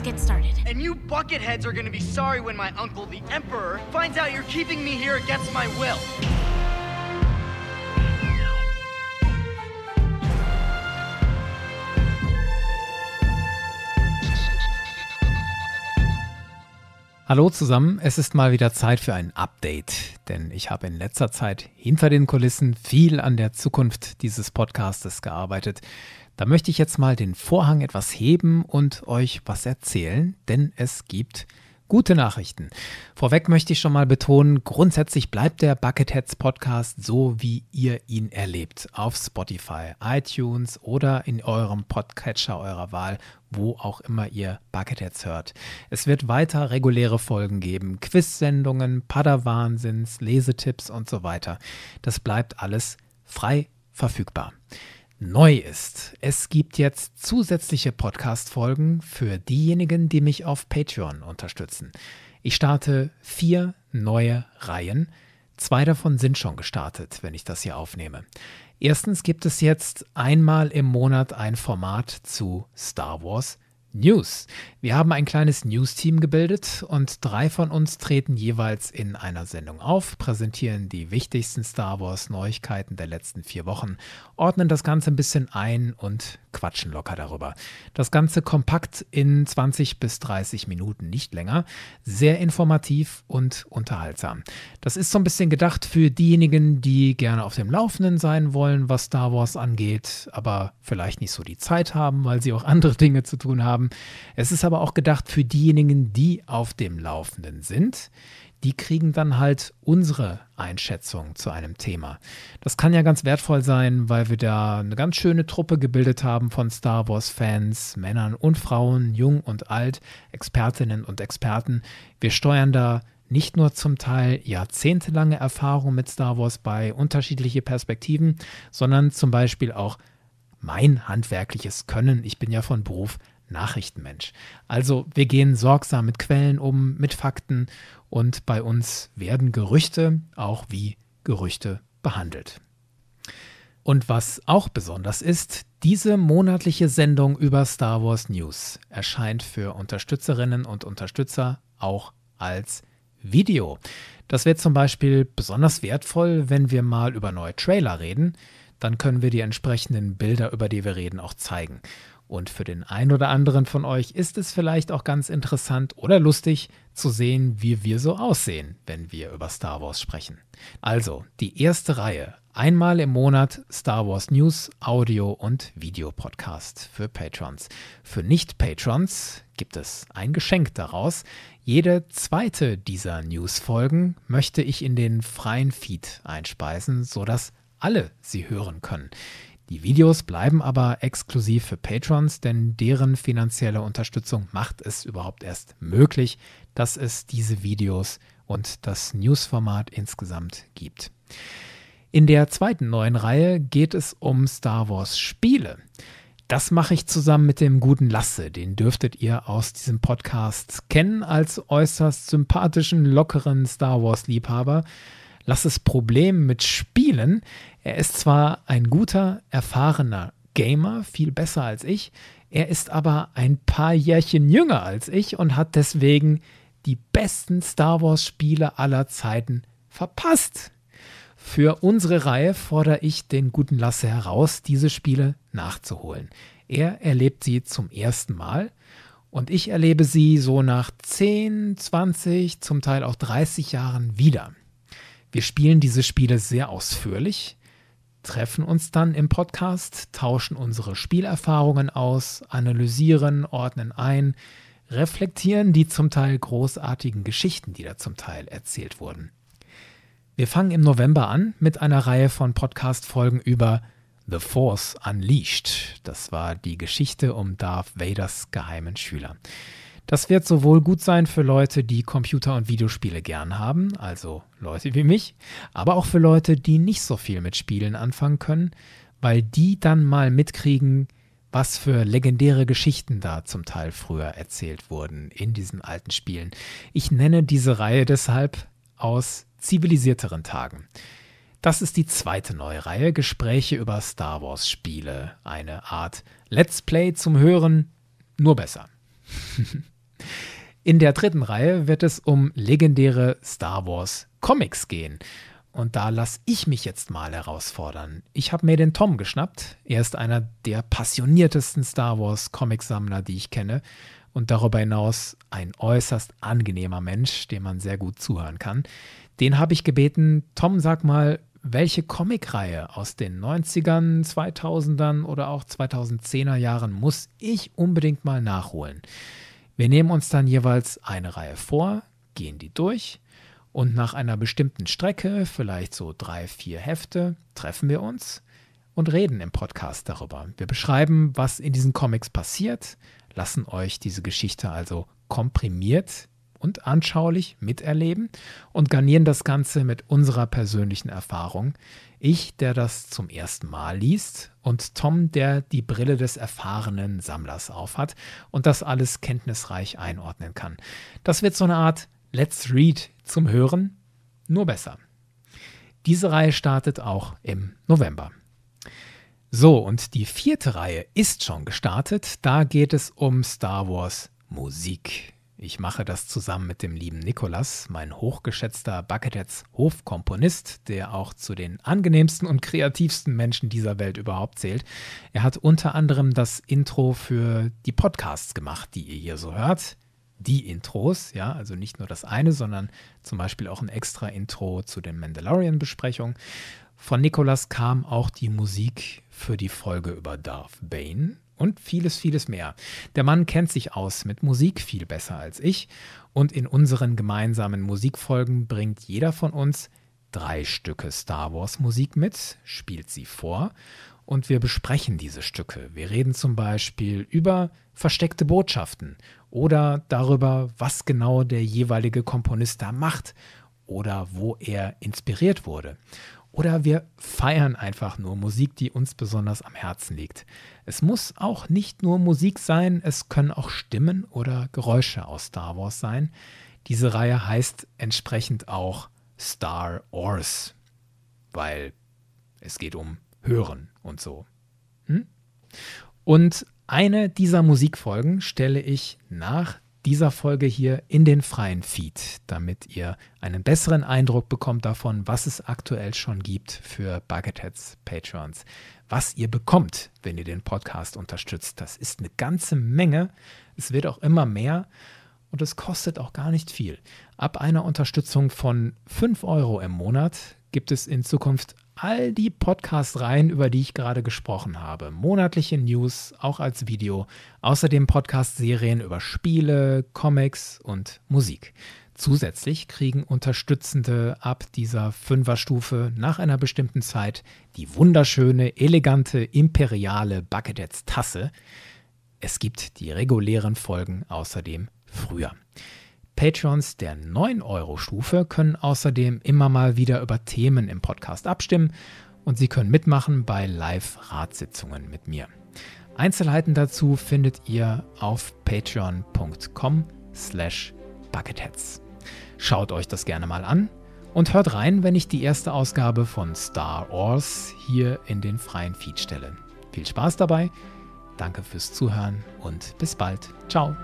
Let's get started. And you bucketheads are gonna be sorry when my uncle, the Emperor, finds out you're keeping me here against my will. Hallo zusammen, es ist mal wieder Zeit für ein Update, denn ich habe in letzter Zeit hinter den Kulissen viel an der Zukunft dieses Podcastes gearbeitet. Da möchte ich jetzt mal den Vorhang etwas heben und euch was erzählen, denn es gibt Gute Nachrichten. Vorweg möchte ich schon mal betonen, grundsätzlich bleibt der Bucketheads Podcast so, wie ihr ihn erlebt. Auf Spotify, iTunes oder in eurem Podcatcher eurer Wahl, wo auch immer ihr Bucketheads hört. Es wird weiter reguläre Folgen geben, Quiz-Sendungen, Padawahnsinns, Lesetipps und so weiter. Das bleibt alles frei verfügbar neu ist. Es gibt jetzt zusätzliche Podcast-Folgen für diejenigen, die mich auf Patreon unterstützen. Ich starte vier neue Reihen. Zwei davon sind schon gestartet, wenn ich das hier aufnehme. Erstens gibt es jetzt einmal im Monat ein Format zu Star Wars News. Wir haben ein kleines News-Team gebildet und drei von uns treten jeweils in einer Sendung auf, präsentieren die wichtigsten Star Wars-Neuigkeiten der letzten vier Wochen, ordnen das Ganze ein bisschen ein und quatschen locker darüber. Das Ganze kompakt in 20 bis 30 Minuten, nicht länger, sehr informativ und unterhaltsam. Das ist so ein bisschen gedacht für diejenigen, die gerne auf dem Laufenden sein wollen, was Star Wars angeht, aber vielleicht nicht so die Zeit haben, weil sie auch andere Dinge zu tun haben. Es ist aber auch gedacht für diejenigen, die auf dem Laufenden sind, die kriegen dann halt unsere Einschätzung zu einem Thema. Das kann ja ganz wertvoll sein, weil wir da eine ganz schöne Truppe gebildet haben von Star Wars-Fans, Männern und Frauen, jung und alt, Expertinnen und Experten. Wir steuern da nicht nur zum Teil jahrzehntelange Erfahrung mit Star Wars bei, unterschiedliche Perspektiven, sondern zum Beispiel auch mein handwerkliches Können. Ich bin ja von Beruf Nachrichtenmensch. Also wir gehen sorgsam mit Quellen um, mit Fakten und bei uns werden Gerüchte auch wie Gerüchte behandelt. Und was auch besonders ist, diese monatliche Sendung über Star Wars News erscheint für Unterstützerinnen und Unterstützer auch als Video. Das wird zum Beispiel besonders wertvoll, wenn wir mal über neue Trailer reden. Dann können wir die entsprechenden Bilder, über die wir reden, auch zeigen. Und für den einen oder anderen von euch ist es vielleicht auch ganz interessant oder lustig zu sehen, wie wir so aussehen, wenn wir über Star Wars sprechen. Also, die erste Reihe. Einmal im Monat Star Wars News, Audio und Videopodcast für Patrons. Für Nicht-Patrons gibt es ein Geschenk daraus. Jede zweite dieser News-Folgen möchte ich in den freien Feed einspeisen, sodass alle sie hören können. Die Videos bleiben aber exklusiv für Patrons, denn deren finanzielle Unterstützung macht es überhaupt erst möglich, dass es diese Videos und das Newsformat insgesamt gibt. In der zweiten neuen Reihe geht es um Star Wars Spiele. Das mache ich zusammen mit dem guten Lasse. Den dürftet ihr aus diesem Podcast kennen als äußerst sympathischen, lockeren Star Wars-Liebhaber. Lasses Problem mit Spielen er ist zwar ein guter, erfahrener Gamer, viel besser als ich, er ist aber ein paar Jährchen jünger als ich und hat deswegen die besten Star Wars-Spiele aller Zeiten verpasst. Für unsere Reihe fordere ich den guten Lasse heraus, diese Spiele nachzuholen. Er erlebt sie zum ersten Mal und ich erlebe sie so nach 10, 20, zum Teil auch 30 Jahren wieder. Wir spielen diese Spiele sehr ausführlich treffen uns dann im Podcast, tauschen unsere Spielerfahrungen aus, analysieren, ordnen ein, reflektieren die zum Teil großartigen Geschichten, die da zum Teil erzählt wurden. Wir fangen im November an mit einer Reihe von Podcast-Folgen über The Force Unleashed. Das war die Geschichte um Darth Vaders geheimen Schüler. Das wird sowohl gut sein für Leute, die Computer- und Videospiele gern haben, also Leute wie mich, aber auch für Leute, die nicht so viel mit Spielen anfangen können, weil die dann mal mitkriegen, was für legendäre Geschichten da zum Teil früher erzählt wurden in diesen alten Spielen. Ich nenne diese Reihe deshalb aus zivilisierteren Tagen. Das ist die zweite neue Reihe, Gespräche über Star Wars Spiele. Eine Art Let's Play zum Hören, nur besser. In der dritten Reihe wird es um legendäre Star Wars Comics gehen. Und da lasse ich mich jetzt mal herausfordern. Ich habe mir den Tom geschnappt. Er ist einer der passioniertesten Star Wars Comicsammler, die ich kenne. Und darüber hinaus ein äußerst angenehmer Mensch, dem man sehr gut zuhören kann. Den habe ich gebeten, Tom, sag mal, welche Comicreihe aus den 90ern, 2000ern oder auch 2010er Jahren muss ich unbedingt mal nachholen? Wir nehmen uns dann jeweils eine Reihe vor, gehen die durch und nach einer bestimmten Strecke, vielleicht so drei, vier Hefte, treffen wir uns und reden im Podcast darüber. Wir beschreiben, was in diesen Comics passiert, lassen euch diese Geschichte also komprimiert und anschaulich miterleben und garnieren das Ganze mit unserer persönlichen Erfahrung. Ich, der das zum ersten Mal liest und Tom, der die Brille des erfahrenen Sammlers aufhat und das alles kenntnisreich einordnen kann. Das wird so eine Art Let's Read zum Hören, nur besser. Diese Reihe startet auch im November. So, und die vierte Reihe ist schon gestartet. Da geht es um Star Wars Musik. Ich mache das zusammen mit dem lieben Nikolas, mein hochgeschätzter Bucketheads Hofkomponist, der auch zu den angenehmsten und kreativsten Menschen dieser Welt überhaupt zählt. Er hat unter anderem das Intro für die Podcasts gemacht, die ihr hier so hört. Die Intros, ja, also nicht nur das eine, sondern zum Beispiel auch ein extra Intro zu den Mandalorian-Besprechungen. Von Nikolas kam auch die Musik für die Folge über Darth Bane und vieles, vieles mehr. Der Mann kennt sich aus mit Musik viel besser als ich und in unseren gemeinsamen Musikfolgen bringt jeder von uns drei Stücke Star Wars Musik mit, spielt sie vor und wir besprechen diese Stücke. Wir reden zum Beispiel über versteckte Botschaften oder darüber, was genau der jeweilige Komponist da macht oder wo er inspiriert wurde. Oder wir feiern einfach nur Musik, die uns besonders am Herzen liegt. Es muss auch nicht nur Musik sein, es können auch Stimmen oder Geräusche aus Star Wars sein. Diese Reihe heißt entsprechend auch Star Wars, weil es geht um Hören und so. Hm? Und eine dieser Musikfolgen stelle ich nach dieser Folge hier in den freien Feed, damit ihr einen besseren Eindruck bekommt davon, was es aktuell schon gibt für Bucketheads Patrons. Was ihr bekommt, wenn ihr den Podcast unterstützt. Das ist eine ganze Menge. Es wird auch immer mehr und es kostet auch gar nicht viel. Ab einer Unterstützung von 5 Euro im Monat gibt es in Zukunft all die Podcast-Reihen, über die ich gerade gesprochen habe. Monatliche News, auch als Video. Außerdem Podcast-Serien über Spiele, Comics und Musik. Zusätzlich kriegen Unterstützende ab dieser Fünferstufe nach einer bestimmten Zeit die wunderschöne, elegante, imperiale Bucketheads Tasse. Es gibt die regulären Folgen außerdem früher. Patrons der 9-Euro-Stufe können außerdem immer mal wieder über Themen im Podcast abstimmen und sie können mitmachen bei Live-Ratssitzungen mit mir. Einzelheiten dazu findet ihr auf patreon.com slash bucketheads. Schaut euch das gerne mal an und hört rein, wenn ich die erste Ausgabe von Star Wars hier in den freien Feed stelle. Viel Spaß dabei, danke fürs Zuhören und bis bald. Ciao.